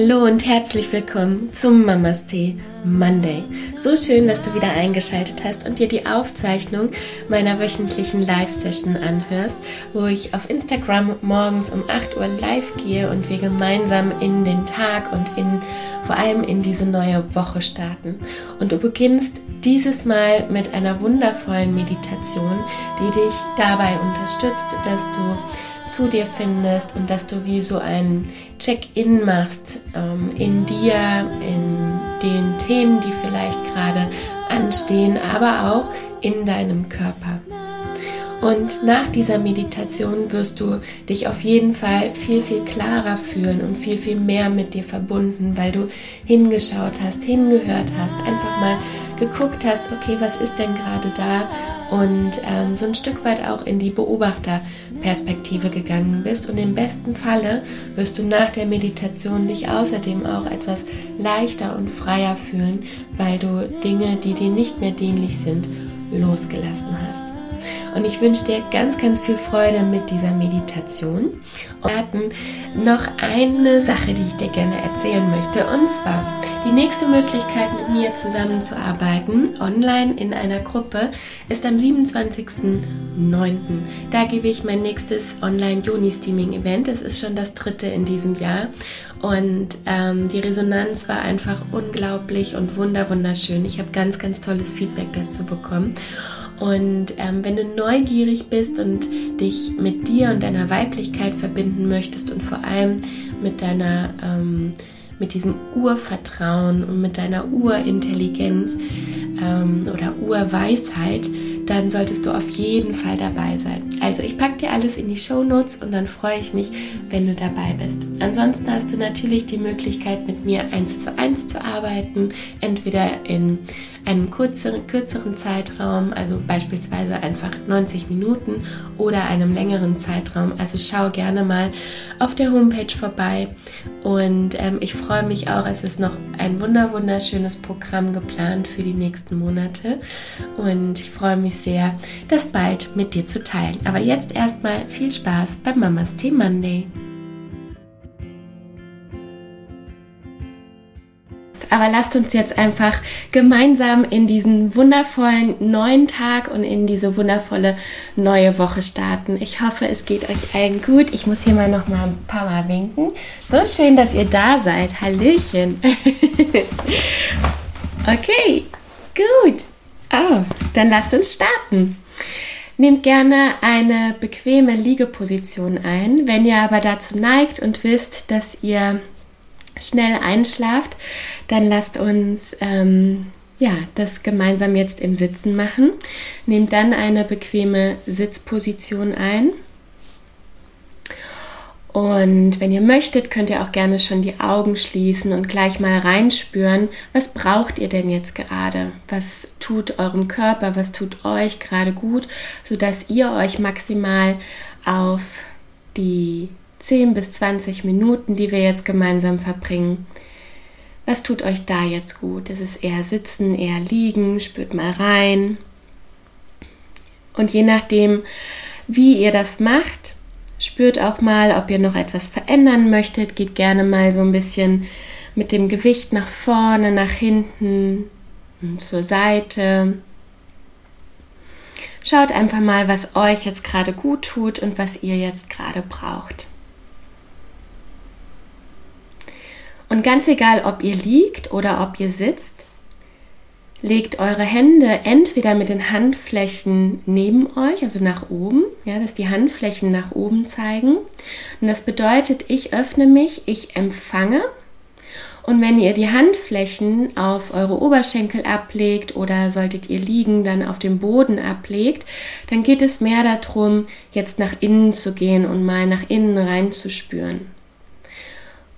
Hallo und herzlich willkommen zum Mamas Tee Monday. So schön, dass du wieder eingeschaltet hast und dir die Aufzeichnung meiner wöchentlichen Live-Session anhörst, wo ich auf Instagram morgens um 8 Uhr live gehe und wir gemeinsam in den Tag und in vor allem in diese neue Woche starten. Und du beginnst dieses Mal mit einer wundervollen Meditation, die dich dabei unterstützt, dass du zu dir findest und dass du wie so ein Check-in machst ähm, in dir, in den Themen, die vielleicht gerade anstehen, aber auch in deinem Körper. Und nach dieser Meditation wirst du dich auf jeden Fall viel, viel klarer fühlen und viel, viel mehr mit dir verbunden, weil du hingeschaut hast, hingehört hast, einfach mal geguckt hast, okay, was ist denn gerade da und ähm, so ein Stück weit auch in die Beobachterperspektive gegangen bist. Und im besten Falle wirst du nach der Meditation dich außerdem auch etwas leichter und freier fühlen, weil du Dinge, die dir nicht mehr dienlich sind, losgelassen hast. Und ich wünsche dir ganz, ganz viel Freude mit dieser Meditation. Und wir hatten noch eine Sache, die ich dir gerne erzählen möchte. Und zwar die nächste Möglichkeit, mit mir zusammenzuarbeiten, online in einer Gruppe, ist am 27.09. Da gebe ich mein nächstes Online-Juni-Steaming-Event. Es ist schon das dritte in diesem Jahr. Und ähm, die Resonanz war einfach unglaublich und wunder wunderschön. Ich habe ganz, ganz tolles Feedback dazu bekommen. Und ähm, wenn du neugierig bist und dich mit dir und deiner Weiblichkeit verbinden möchtest und vor allem mit deiner ähm, mit diesem Urvertrauen und mit deiner Urintelligenz ähm, oder Urweisheit, dann solltest du auf jeden Fall dabei sein. Also ich packe dir alles in die Show Notes und dann freue ich mich, wenn du dabei bist. Ansonsten hast du natürlich die Möglichkeit, mit mir eins zu eins zu arbeiten, entweder in einem kürzeren, kürzeren Zeitraum, also beispielsweise einfach 90 Minuten oder einem längeren Zeitraum. Also schau gerne mal auf der Homepage vorbei und ähm, ich freue mich auch, es ist noch ein wunder wunderschönes Programm geplant für die nächsten Monate und ich freue mich sehr, das bald mit dir zu teilen. Aber jetzt erstmal viel Spaß beim Mamas Tea Monday. Aber lasst uns jetzt einfach gemeinsam in diesen wundervollen neuen Tag und in diese wundervolle neue Woche starten. Ich hoffe, es geht euch allen gut. Ich muss hier mal noch mal ein paar Mal winken. So schön, dass ihr da seid. Hallöchen. okay, gut. Oh, dann lasst uns starten. Nehmt gerne eine bequeme Liegeposition ein. Wenn ihr aber dazu neigt und wisst, dass ihr schnell einschlaft, dann lasst uns ähm, ja, das gemeinsam jetzt im Sitzen machen. Nehmt dann eine bequeme Sitzposition ein. Und wenn ihr möchtet, könnt ihr auch gerne schon die Augen schließen und gleich mal reinspüren, was braucht ihr denn jetzt gerade? Was tut eurem Körper, was tut euch gerade gut, sodass ihr euch maximal auf die 10 bis 20 Minuten, die wir jetzt gemeinsam verbringen. Was tut euch da jetzt gut? Ist es eher sitzen, eher liegen? Spürt mal rein. Und je nachdem, wie ihr das macht, spürt auch mal, ob ihr noch etwas verändern möchtet. Geht gerne mal so ein bisschen mit dem Gewicht nach vorne, nach hinten, zur Seite. Schaut einfach mal, was euch jetzt gerade gut tut und was ihr jetzt gerade braucht. Und ganz egal, ob ihr liegt oder ob ihr sitzt, legt eure Hände entweder mit den Handflächen neben euch, also nach oben, ja, dass die Handflächen nach oben zeigen. Und das bedeutet, ich öffne mich, ich empfange. Und wenn ihr die Handflächen auf eure Oberschenkel ablegt oder solltet ihr liegen, dann auf dem Boden ablegt, dann geht es mehr darum, jetzt nach innen zu gehen und mal nach innen reinzuspüren.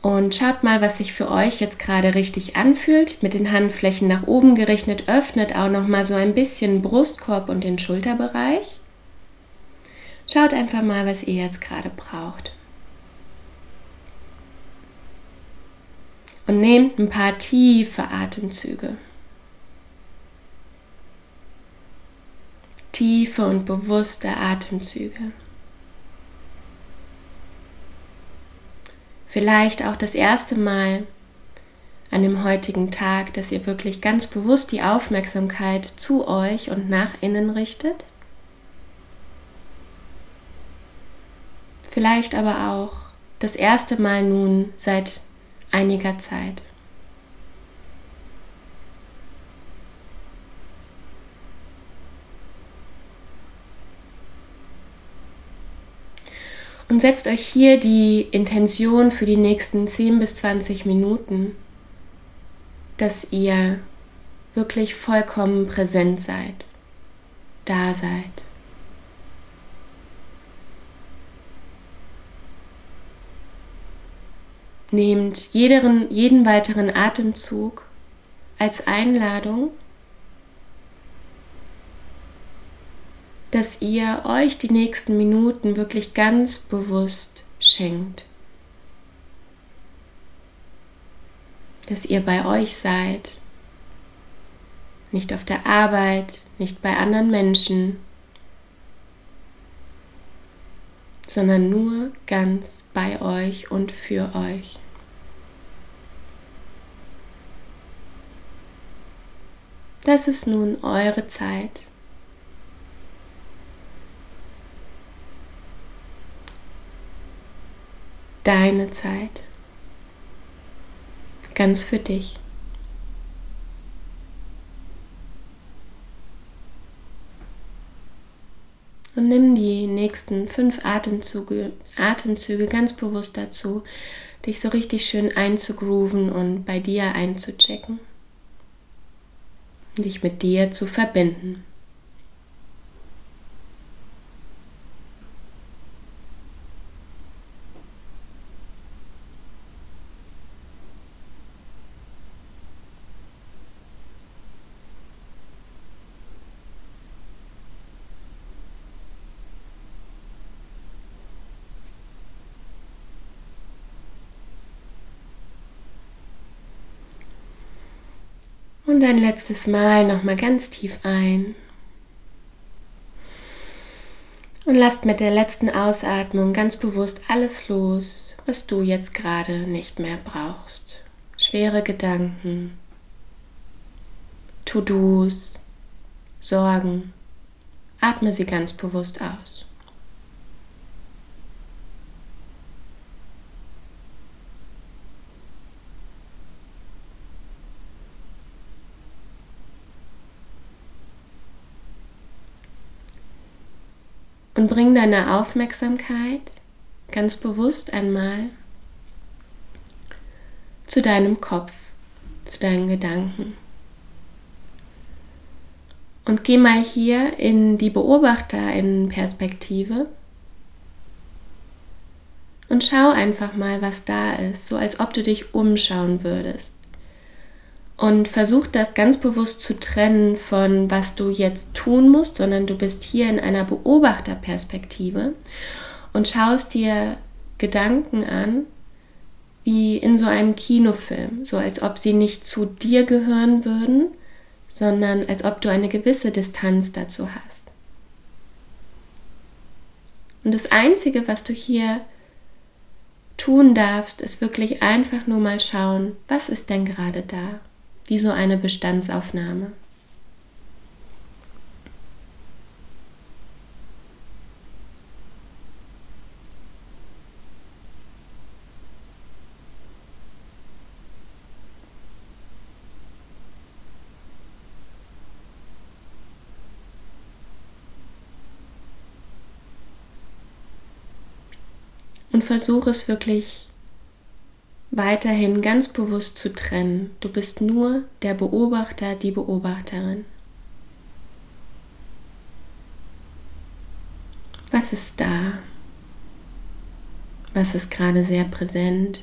Und schaut mal, was sich für euch jetzt gerade richtig anfühlt. Mit den Handflächen nach oben gerichtet, öffnet auch noch mal so ein bisschen Brustkorb und den Schulterbereich. Schaut einfach mal, was ihr jetzt gerade braucht. Und nehmt ein paar tiefe Atemzüge. Tiefe und bewusste Atemzüge. Vielleicht auch das erste Mal an dem heutigen Tag, dass ihr wirklich ganz bewusst die Aufmerksamkeit zu euch und nach innen richtet. Vielleicht aber auch das erste Mal nun seit einiger Zeit. Und setzt euch hier die Intention für die nächsten 10 bis 20 Minuten, dass ihr wirklich vollkommen präsent seid, da seid. Nehmt jeden, jeden weiteren Atemzug als Einladung dass ihr euch die nächsten Minuten wirklich ganz bewusst schenkt. Dass ihr bei euch seid, nicht auf der Arbeit, nicht bei anderen Menschen, sondern nur ganz bei euch und für euch. Das ist nun eure Zeit. Deine Zeit. Ganz für dich. Und nimm die nächsten fünf Atemzüge, Atemzüge ganz bewusst dazu, dich so richtig schön einzugrooven und bei dir einzuchecken. Dich mit dir zu verbinden. Und ein letztes Mal nochmal ganz tief ein. Und lasst mit der letzten Ausatmung ganz bewusst alles los, was du jetzt gerade nicht mehr brauchst. Schwere Gedanken, To-Dos, Sorgen. Atme sie ganz bewusst aus. Und bring deine Aufmerksamkeit ganz bewusst einmal zu deinem Kopf, zu deinen Gedanken. Und geh mal hier in die Beobachterin-Perspektive und schau einfach mal, was da ist, so als ob du dich umschauen würdest. Und versuch das ganz bewusst zu trennen von, was du jetzt tun musst, sondern du bist hier in einer Beobachterperspektive und schaust dir Gedanken an, wie in so einem Kinofilm, so als ob sie nicht zu dir gehören würden, sondern als ob du eine gewisse Distanz dazu hast. Und das Einzige, was du hier tun darfst, ist wirklich einfach nur mal schauen, was ist denn gerade da? Wie so eine Bestandsaufnahme. und versuche es wirklich weiterhin ganz bewusst zu trennen. Du bist nur der Beobachter, die Beobachterin. Was ist da? Was ist gerade sehr präsent?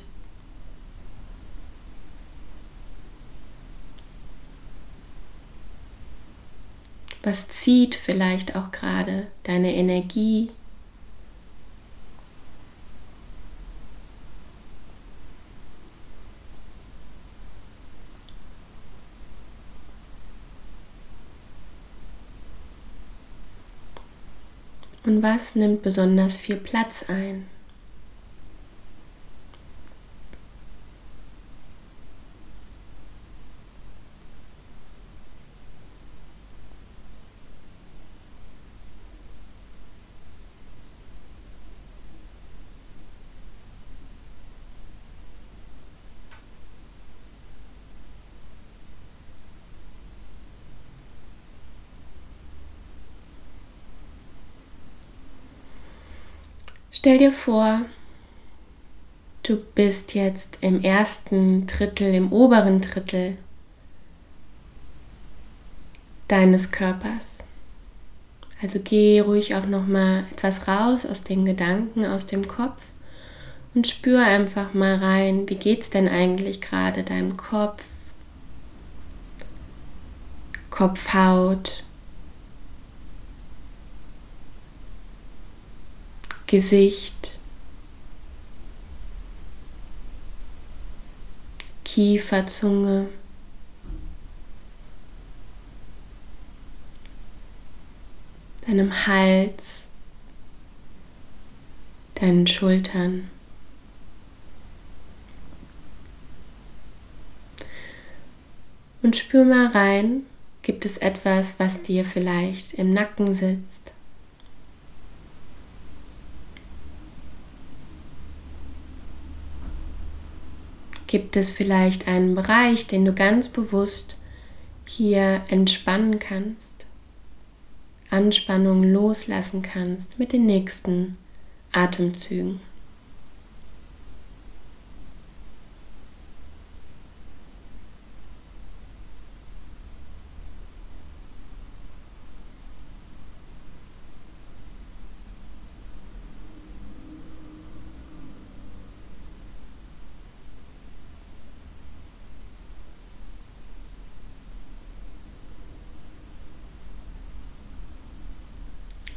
Was zieht vielleicht auch gerade deine Energie, Und was nimmt besonders viel Platz ein? Stell dir vor, du bist jetzt im ersten Drittel, im oberen Drittel deines Körpers. Also geh ruhig auch noch mal etwas raus aus den Gedanken, aus dem Kopf und spür einfach mal rein, wie geht's denn eigentlich gerade deinem Kopf? Kopfhaut, Gesicht, Kieferzunge. deinem Hals, deinen Schultern. Und spür mal rein, gibt es etwas, was dir vielleicht im Nacken sitzt? Gibt es vielleicht einen Bereich, den du ganz bewusst hier entspannen kannst? Anspannung loslassen kannst mit den nächsten Atemzügen.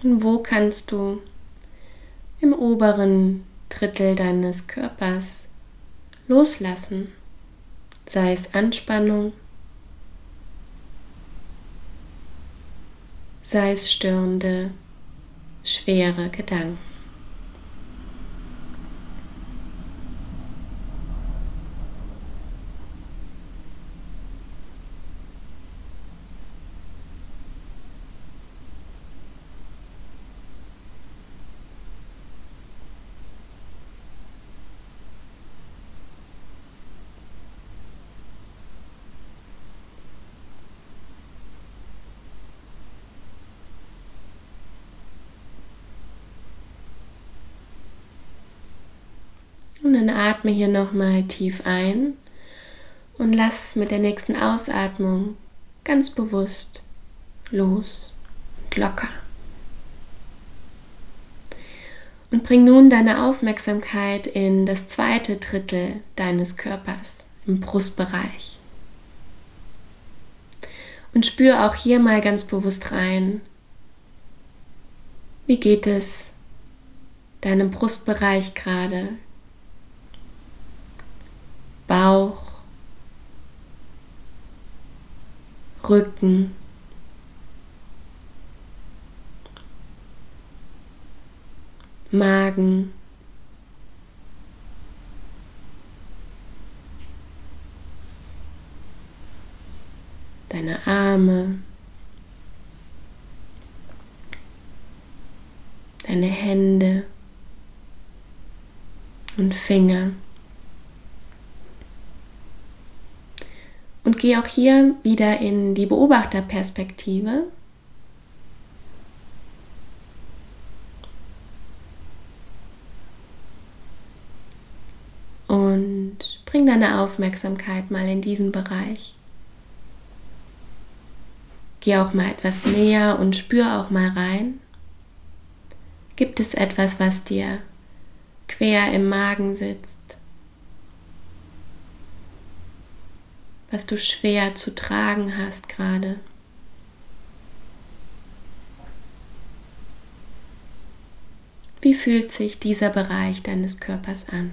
Und wo kannst du im oberen Drittel deines Körpers loslassen? Sei es Anspannung, sei es störende, schwere Gedanken. Und dann atme hier nochmal tief ein und lass mit der nächsten Ausatmung ganz bewusst los und locker. Und bring nun deine Aufmerksamkeit in das zweite Drittel deines Körpers, im Brustbereich. Und spür auch hier mal ganz bewusst rein, wie geht es deinem Brustbereich gerade? Bauch, Rücken, Magen, deine Arme, deine Hände und Finger. Und gehe auch hier wieder in die Beobachterperspektive. Und bring deine Aufmerksamkeit mal in diesen Bereich. Geh auch mal etwas näher und spür auch mal rein. Gibt es etwas, was dir quer im Magen sitzt? Was du schwer zu tragen hast gerade. Wie fühlt sich dieser Bereich deines Körpers an?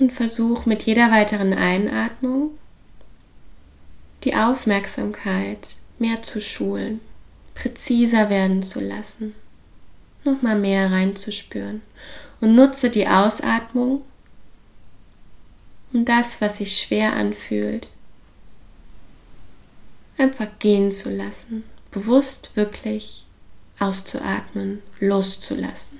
Und versuch mit jeder weiteren Einatmung die Aufmerksamkeit mehr zu schulen, präziser werden zu lassen, nochmal mehr reinzuspüren. Und nutze die Ausatmung, um das, was sich schwer anfühlt, einfach gehen zu lassen, bewusst wirklich auszuatmen, loszulassen.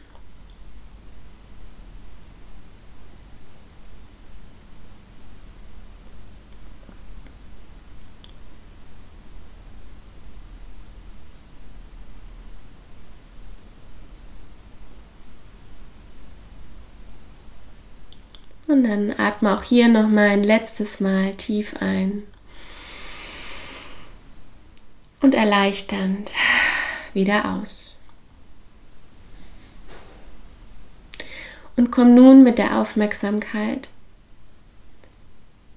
Und dann atme auch hier noch mal ein letztes Mal tief ein. Und erleichternd wieder aus. Und komm nun mit der Aufmerksamkeit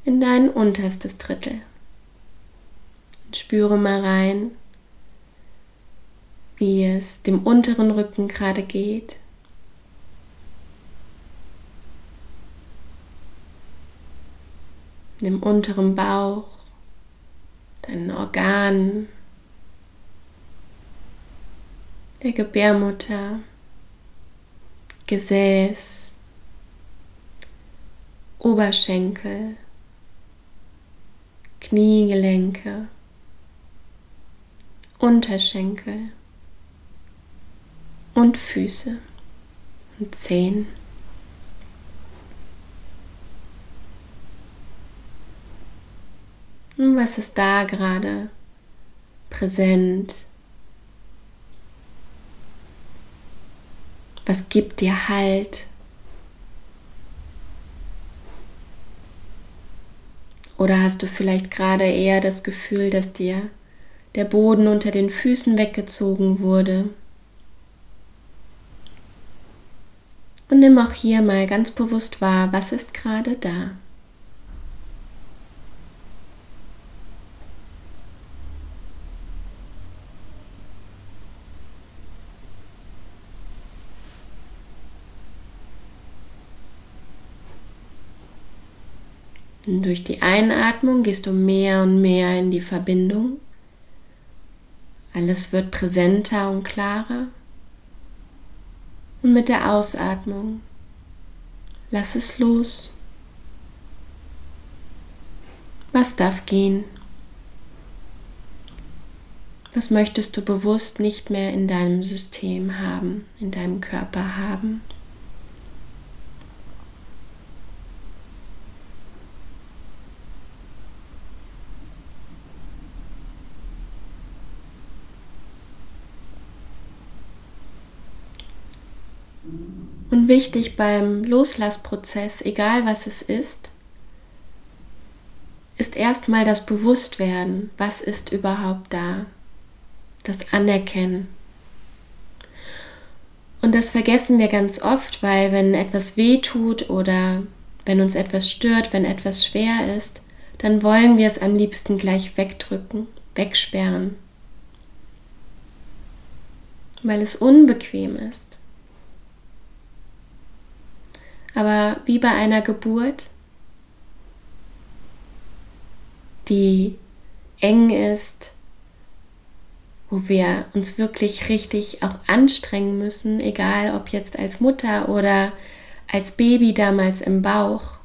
in dein unterstes Drittel. Und spüre mal rein, wie es dem unteren Rücken gerade geht. Dem unteren Bauch, deinen Organen, der Gebärmutter, Gesäß, Oberschenkel, Kniegelenke, Unterschenkel und Füße und Zehen. Was ist da gerade präsent? Was gibt dir Halt? Oder hast du vielleicht gerade eher das Gefühl, dass dir der Boden unter den Füßen weggezogen wurde? Und nimm auch hier mal ganz bewusst wahr, was ist gerade da. Und durch die Einatmung gehst du mehr und mehr in die Verbindung. Alles wird präsenter und klarer. Und mit der Ausatmung lass es los. Was darf gehen? Was möchtest du bewusst nicht mehr in deinem System haben, in deinem Körper haben? Wichtig beim Loslassprozess, egal was es ist, ist erstmal das Bewusstwerden, was ist überhaupt da, das Anerkennen. Und das vergessen wir ganz oft, weil wenn etwas weh tut oder wenn uns etwas stört, wenn etwas schwer ist, dann wollen wir es am liebsten gleich wegdrücken, wegsperren, weil es unbequem ist. Aber wie bei einer Geburt, die eng ist, wo wir uns wirklich richtig auch anstrengen müssen, egal ob jetzt als Mutter oder als Baby damals im Bauch.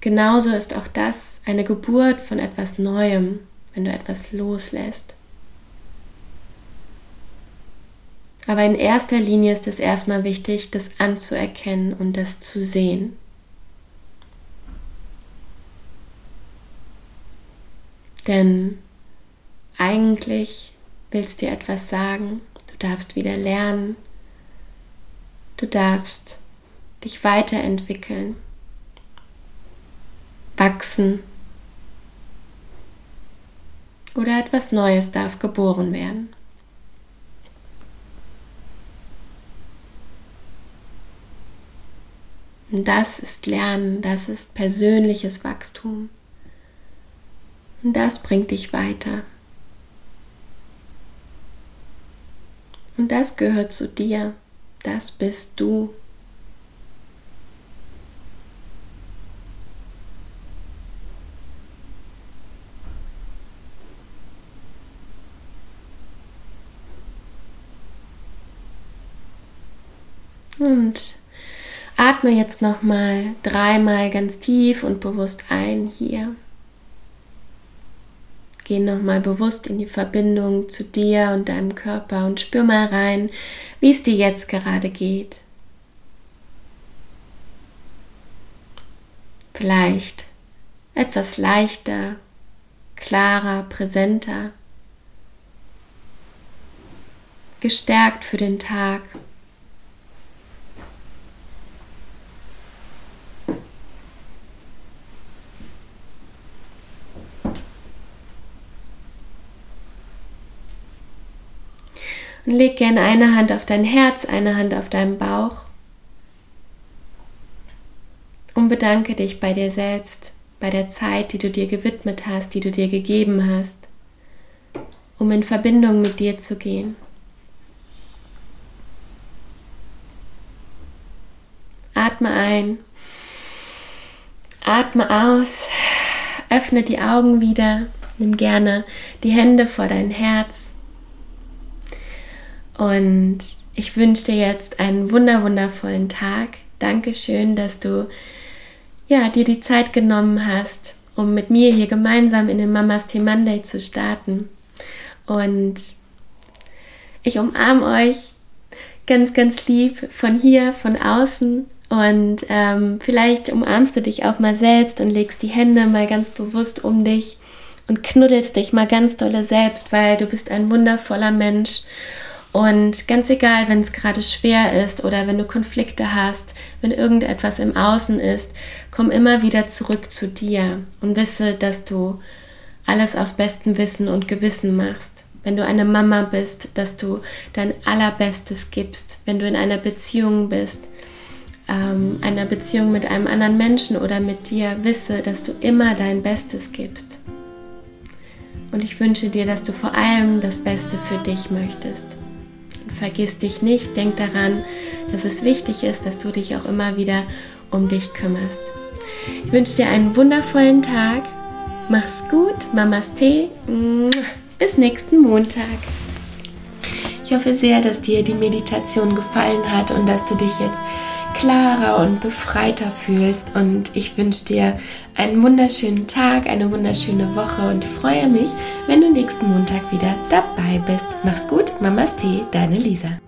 Genauso ist auch das eine Geburt von etwas Neuem, wenn du etwas loslässt. Aber in erster Linie ist es erstmal wichtig, das anzuerkennen und das zu sehen. Denn eigentlich willst dir etwas sagen, du darfst wieder lernen, du darfst dich weiterentwickeln, wachsen oder etwas Neues darf geboren werden. Und das ist Lernen, das ist persönliches Wachstum. Und das bringt dich weiter. Und das gehört zu dir. Das bist du. Und Atme jetzt nochmal dreimal ganz tief und bewusst ein hier. Geh nochmal bewusst in die Verbindung zu dir und deinem Körper und spür mal rein, wie es dir jetzt gerade geht. Vielleicht etwas leichter, klarer, präsenter, gestärkt für den Tag. Leg gerne eine Hand auf dein Herz, eine Hand auf deinen Bauch. Und bedanke dich bei dir selbst, bei der Zeit, die du dir gewidmet hast, die du dir gegeben hast, um in Verbindung mit dir zu gehen. Atme ein, atme aus, öffne die Augen wieder, nimm gerne die Hände vor dein Herz und ich wünsche dir jetzt einen wunder wundervollen Tag. Dankeschön, dass du ja, dir die Zeit genommen hast, um mit mir hier gemeinsam in den Mamas Tea Monday zu starten. Und ich umarme euch ganz, ganz lieb von hier, von außen. Und ähm, vielleicht umarmst du dich auch mal selbst und legst die Hände mal ganz bewusst um dich und knuddelst dich mal ganz dolle selbst, weil du bist ein wundervoller Mensch und ganz egal, wenn es gerade schwer ist oder wenn du Konflikte hast, wenn irgendetwas im Außen ist, komm immer wieder zurück zu dir und wisse, dass du alles aus bestem Wissen und Gewissen machst. Wenn du eine Mama bist, dass du dein Allerbestes gibst. Wenn du in einer Beziehung bist, ähm, einer Beziehung mit einem anderen Menschen oder mit dir, wisse, dass du immer dein Bestes gibst. Und ich wünsche dir, dass du vor allem das Beste für dich möchtest. Vergiss dich nicht, denk daran, dass es wichtig ist, dass du dich auch immer wieder um dich kümmerst. Ich wünsche dir einen wundervollen Tag. Mach's gut, Mamas Tee. Bis nächsten Montag. Ich hoffe sehr, dass dir die Meditation gefallen hat und dass du dich jetzt klarer und befreiter fühlst. Und ich wünsche dir einen wunderschönen Tag, eine wunderschöne Woche und freue mich, wenn du nächsten Montag wieder dabei bist. Mach's gut, Mamas Tee, deine Lisa.